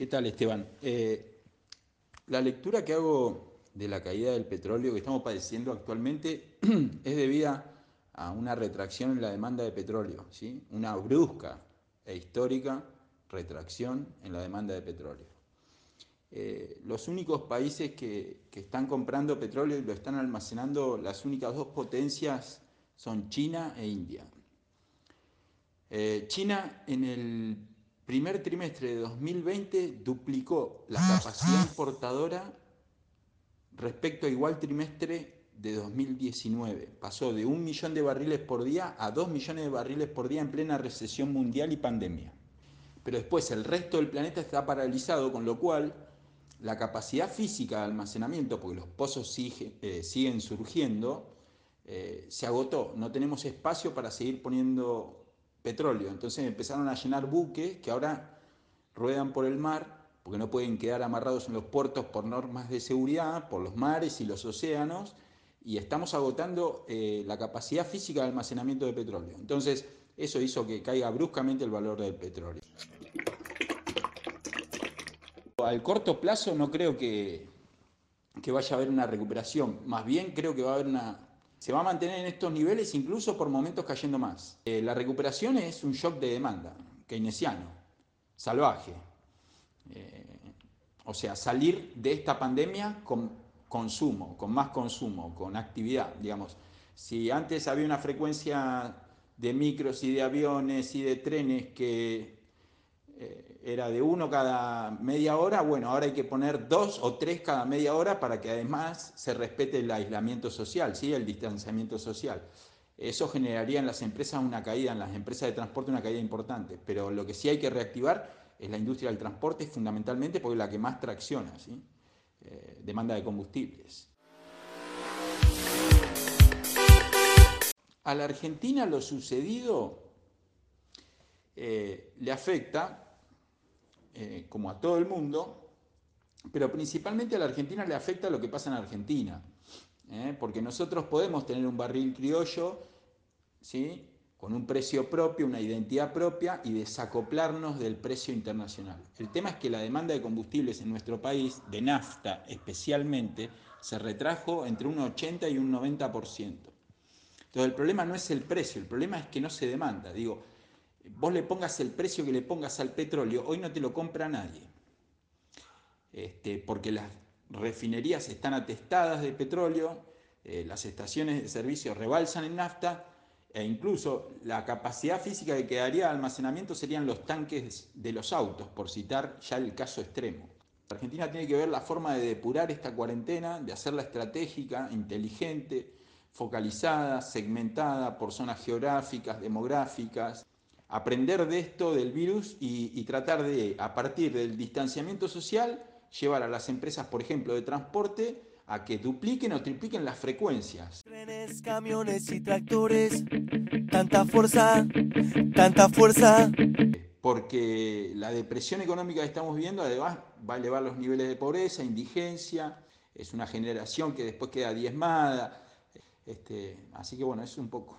¿Qué tal, Esteban? Eh, la lectura que hago de la caída del petróleo que estamos padeciendo actualmente es debida a una retracción en la demanda de petróleo, ¿sí? una brusca e histórica retracción en la demanda de petróleo. Eh, los únicos países que, están comprando petróleo y lo están almacenando, las únicas dos potencias son China e India. Eh, China en el primer trimestre de 2020 duplicó la capacidad importadora respecto a igual trimestre de 2019. Pasó de un millón de barriles por día a dos millones de barriles por día en plena recesión mundial y pandemia. Pero después el resto del planeta está paralizado, con lo cual la capacidad física de almacenamiento, porque los pozos eh, siguen surgiendo, eh, se agotó. No tenemos espacio para seguir poniendo petróleo. Entonces empezaron a llenar buques que ahora ruedan por el mar porque no pueden quedar amarrados en los puertos por normas de seguridad, por los mares y los océanos, y estamos agotando eh, la capacidad física de almacenamiento de petróleo. Entonces, eso hizo que caiga bruscamente el valor del petróleo. Al corto plazo no creo que, que vaya a haber una recuperación, más bien creo que va a haber una... Se va a mantener en estos niveles incluso por momentos cayendo más. Eh, la recuperación es un shock de demanda, keynesiano, salvaje. Eh, o sea, salir de esta pandemia con consumo, con más consumo, con actividad, digamos. Si antes había una frecuencia de micros y de aviones y de trenes que eh, era de uno cada media hora, bueno, ahora hay que poner dos o tres cada media hora para que además se respete el aislamiento social, ¿sí? el distanciamiento social. Eso generaría en las empresas una caída, en las empresas de transporte una caída importante, pero lo que sí hay que reactivar es la industria del transporte fundamentalmente porque es la que más tracciona, ¿sí? Eh, demanda de combustibles. A la Argentina lo sucedido eh, le afecta, eh, como a todo el mundo, pero principalmente a la Argentina le afecta lo que pasa en Argentina, porque nosotros podemos tener un barril criollo, ¿sí? con un precio propio, una identidad propia y desacoplarnos del precio internacional. El tema es que la demanda de combustibles en nuestro país, de nafta especialmente, se retrajo entre un 80 y un 90%. Entonces el problema no es el precio, el problema es que no se demanda. Digo, vos le pongas el precio que le pongas al petróleo, hoy no te lo compra nadie. Este, porque las refinerías están atestadas de petróleo, eh, las estaciones de servicio rebalsan en nafta e incluso la capacidad física que quedaría de almacenamiento serían los tanques de los autos, por citar ya el caso extremo. Argentina tiene que ver la forma de depurar esta cuarentena, de hacerla estratégica, inteligente, focalizada, segmentada por zonas geográficas, demográficas, aprender de esto del virus y, y, tratar de, a partir del distanciamiento social, llevar a las empresas, por ejemplo, de transporte, a que dupliquen o tripliquen las frecuencias. Trenes, camiones y tractores, tanta fuerza, tanta fuerza. Porque la depresión económica que estamos viendo además va a elevar los niveles de pobreza, indigencia, es una generación que después queda diezmada. Este, así que bueno, es un poco.